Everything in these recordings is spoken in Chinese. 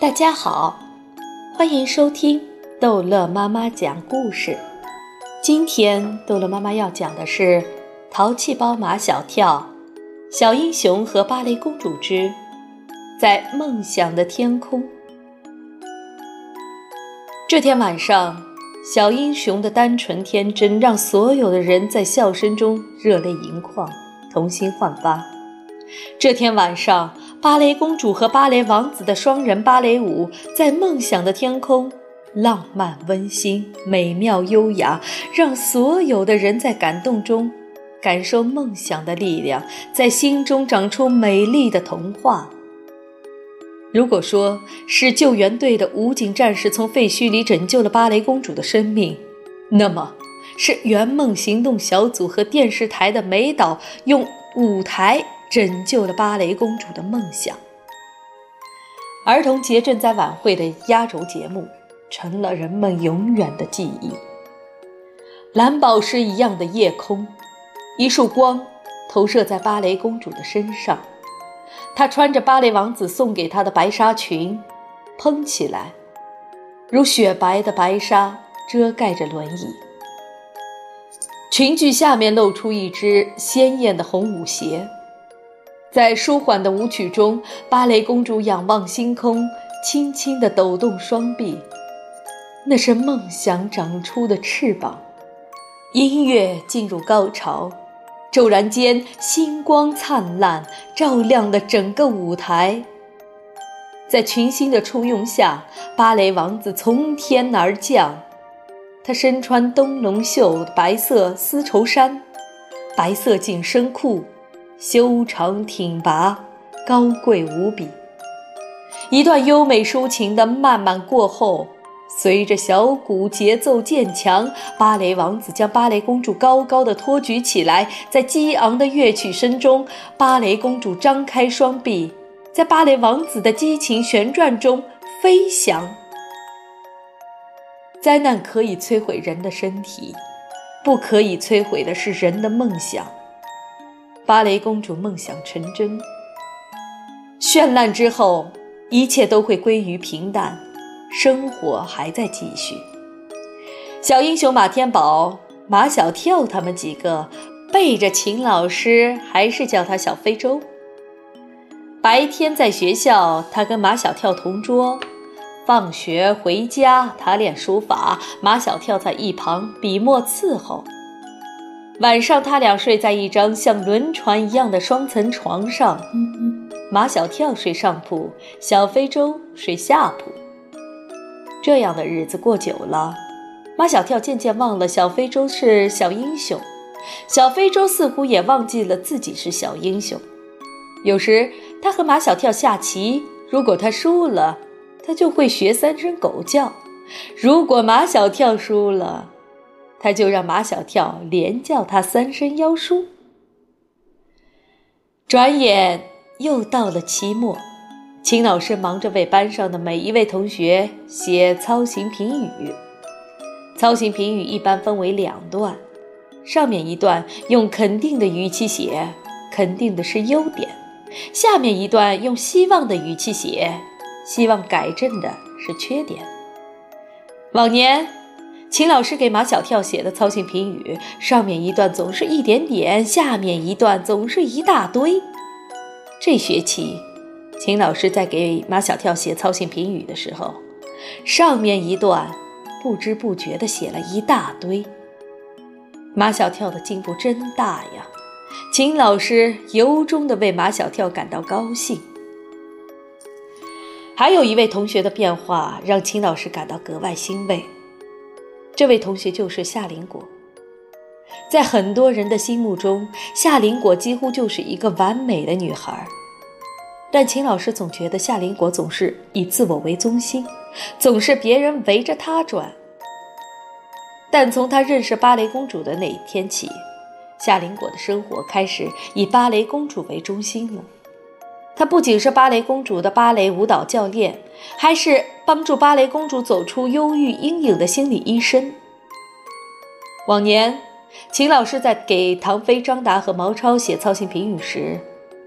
大家好，欢迎收听逗乐妈妈讲故事。今天逗乐妈妈要讲的是《淘气包马小跳》《小英雄和芭蕾公主之在梦想的天空》。这天晚上，小英雄的单纯天真让所有的人在笑声中热泪盈眶，童心焕发。这天晚上。芭蕾公主和芭蕾王子的双人芭蕾舞，在梦想的天空，浪漫温馨、美妙优雅，让所有的人在感动中感受梦想的力量，在心中长出美丽的童话。如果说是救援队的武警战士从废墟里拯救了芭蕾公主的生命，那么是圆梦行动小组和电视台的美导用舞台。拯救了芭蕾公主的梦想。儿童节正在晚会的压轴节目，成了人们永远的记忆。蓝宝石一样的夜空，一束光投射在芭蕾公主的身上，她穿着芭蕾王子送给她的白纱裙，蓬起来，如雪白的白纱遮盖着轮椅。裙裾下面露出一只鲜艳的红舞鞋。在舒缓的舞曲中，芭蕾公主仰望星空，轻轻地抖动双臂，那是梦想长出的翅膀。音乐进入高潮，骤然间，星光灿烂，照亮了整个舞台。在群星的簇拥下，芭蕾王子从天而降，他身穿灯笼袖白色丝绸衫，白色紧身裤。修长挺拔，高贵无比。一段优美抒情的慢慢过后，随着小鼓节奏渐强，芭蕾王子将芭蕾公主高高的托举起来，在激昂的乐曲声中，芭蕾公主张开双臂，在芭蕾王子的激情旋转中飞翔。灾难可以摧毁人的身体，不可以摧毁的是人的梦想。芭蕾公主梦想成真，绚烂之后，一切都会归于平淡，生活还在继续。小英雄马天宝、马小跳他们几个背着秦老师，还是叫他小非洲。白天在学校，他跟马小跳同桌；放学回家，他练书法，马小跳在一旁笔墨伺候。晚上，他俩睡在一张像轮船一样的双层床上，马小跳睡上铺，小非洲睡下铺。这样的日子过久了，马小跳渐渐忘了小非洲是小英雄，小非洲似乎也忘记了自己是小英雄。有时他和马小跳下棋，如果他输了，他就会学三声狗叫；如果马小跳输了，他就让马小跳连叫他三声“妖叔”。转眼又到了期末，秦老师忙着为班上的每一位同学写操行评语。操行评语一般分为两段，上面一段用肯定的语气写，肯定的是优点；下面一段用希望的语气写，希望改正的是缺点。往年。秦老师给马小跳写的操行评语，上面一段总是一点点，下面一段总是一大堆。这学期，秦老师在给马小跳写操行评语的时候，上面一段不知不觉地写了一大堆。马小跳的进步真大呀！秦老师由衷地为马小跳感到高兴。还有一位同学的变化让秦老师感到格外欣慰。这位同学就是夏林果，在很多人的心目中，夏林果几乎就是一个完美的女孩。但秦老师总觉得夏林果总是以自我为中心，总是别人围着她转。但从她认识芭蕾公主的那一天起，夏林果的生活开始以芭蕾公主为中心了。她不仅是芭蕾公主的芭蕾舞蹈教练，还是帮助芭蕾公主走出忧郁阴影的心理医生。往年，秦老师在给唐飞、张达和毛超写操行评语时，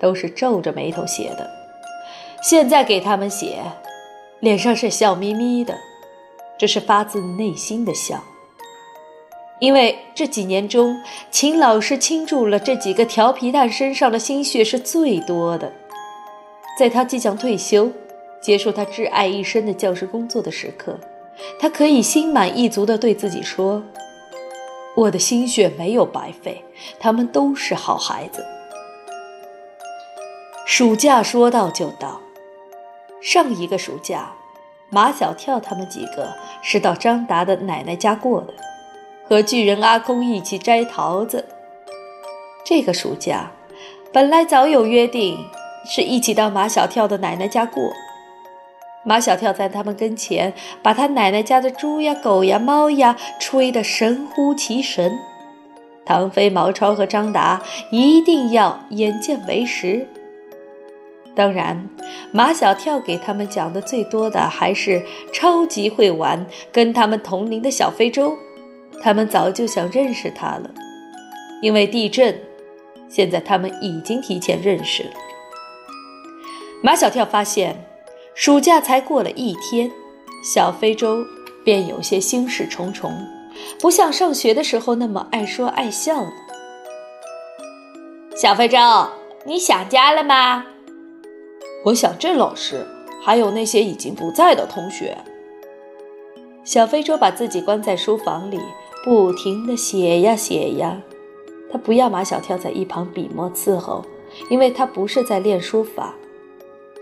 都是皱着眉头写的。现在给他们写，脸上是笑眯眯的，这是发自内心的笑。因为这几年中，秦老师倾注了这几个调皮蛋身上的心血是最多的。在他即将退休、结束他挚爱一生的教师工作的时刻，他可以心满意足地对自己说：“我的心血没有白费，他们都是好孩子。”暑假说到就到，上一个暑假，马小跳他们几个是到张达的奶奶家过的。和巨人阿空一起摘桃子。这个暑假，本来早有约定，是一起到马小跳的奶奶家过。马小跳在他们跟前，把他奶奶家的猪呀、狗呀、猫呀吹得神乎其神。唐飞、毛超和张达一定要眼见为实。当然，马小跳给他们讲的最多的还是超级会玩，跟他们同龄的小非洲。他们早就想认识他了，因为地震，现在他们已经提前认识了。马小跳发现，暑假才过了一天，小非洲便有些心事重重，不像上学的时候那么爱说爱笑了。小非洲，你想家了吗？我想郑老师，还有那些已经不在的同学。小非洲把自己关在书房里。不停地写呀写呀，他不要马小跳在一旁笔墨伺候，因为他不是在练书法，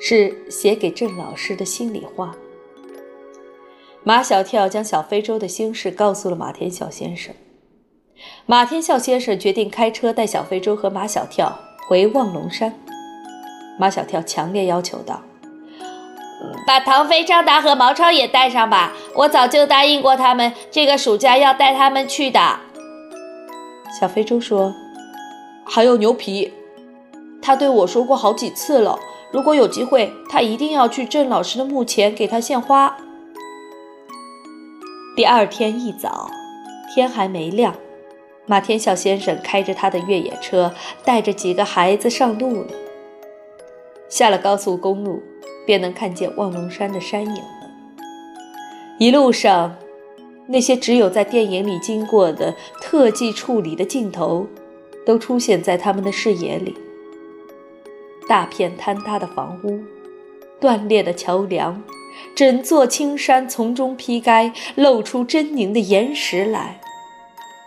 是写给郑老师的心里话。马小跳将小非洲的心事告诉了马天笑先生，马天笑先生决定开车带小非洲和马小跳回望龙山。马小跳强烈要求道。把唐飞、张达和毛超也带上吧，我早就答应过他们，这个暑假要带他们去的。小非洲说：“还有牛皮，他对我说过好几次了，如果有机会，他一定要去郑老师的墓前给他献花。”第二天一早，天还没亮，马天笑先生开着他的越野车，带着几个孩子上路了。下了高速公路。便能看见望龙山的山影了。一路上，那些只有在电影里经过的特技处理的镜头，都出现在他们的视野里。大片坍塌的房屋，断裂的桥梁，整座青山从中劈开，露出狰狞的岩石来。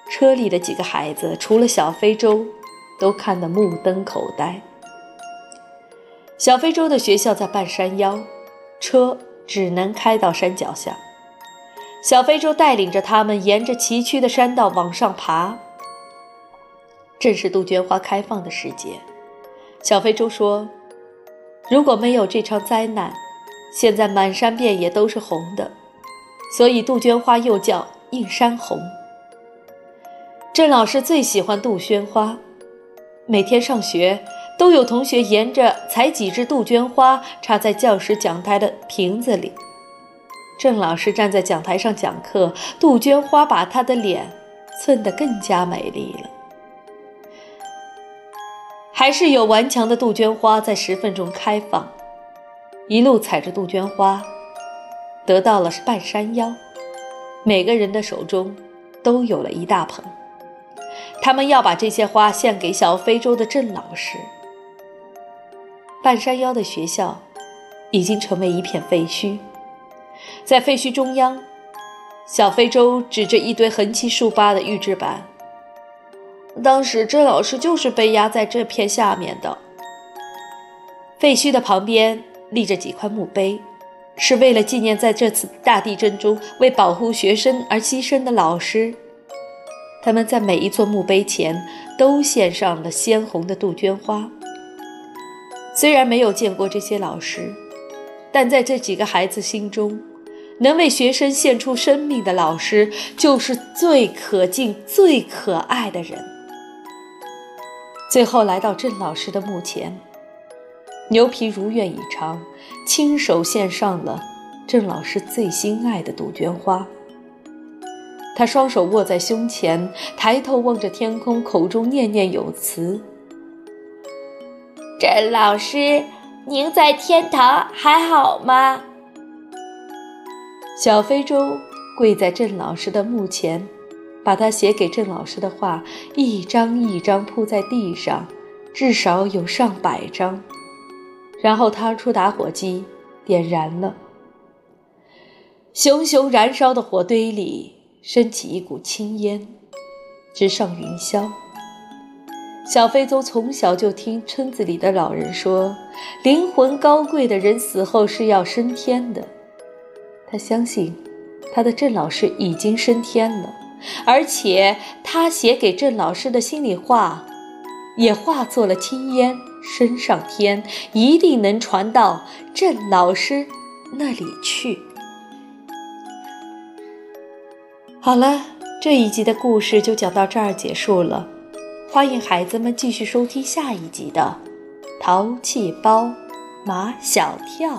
车里的几个孩子，除了小非洲，都看得目瞪口呆。小非洲的学校在半山腰，车只能开到山脚下。小非洲带领着他们沿着崎岖的山道往上爬。正是杜鹃花开放的时节。小非洲说：“如果没有这场灾难，现在满山遍野都是红的，所以杜鹃花又叫映山红。”郑老师最喜欢杜鹃花，每天上学。都有同学沿着采几枝杜鹃花插在教室讲台的瓶子里。郑老师站在讲台上讲课，杜鹃花把他的脸衬得更加美丽了。还是有顽强的杜鹃花在石缝中开放，一路踩着杜鹃花，得到了半山腰。每个人的手中都有了一大捧，他们要把这些花献给小非洲的郑老师。半山腰的学校已经成为一片废墟，在废墟中央，小非洲指着一堆横七竖八的预制板。当时郑老师就是被压在这片下面的。废墟的旁边立着几块墓碑，是为了纪念在这次大地震中为保护学生而牺牲的老师。他们在每一座墓碑前都献上了鲜红的杜鹃花。虽然没有见过这些老师，但在这几个孩子心中，能为学生献出生命的老师，就是最可敬、最可爱的人。最后来到郑老师的墓前，牛皮如愿以偿，亲手献上了郑老师最心爱的杜鹃花。他双手握在胸前，抬头望着天空，口中念念有词。郑老师，您在天堂还好吗？小非洲跪在郑老师的墓前，把他写给郑老师的话一张一张铺在地上，至少有上百张。然后掏出打火机，点燃了。熊熊燃烧的火堆里升起一股青烟，直上云霄。小非洲从小就听村子里的老人说，灵魂高贵的人死后是要升天的。他相信，他的郑老师已经升天了，而且他写给郑老师的心里话，也化作了青烟。升上天，一定能传到郑老师那里去。好了，这一集的故事就讲到这儿结束了。欢迎孩子们继续收听下一集的《淘气包马小跳》。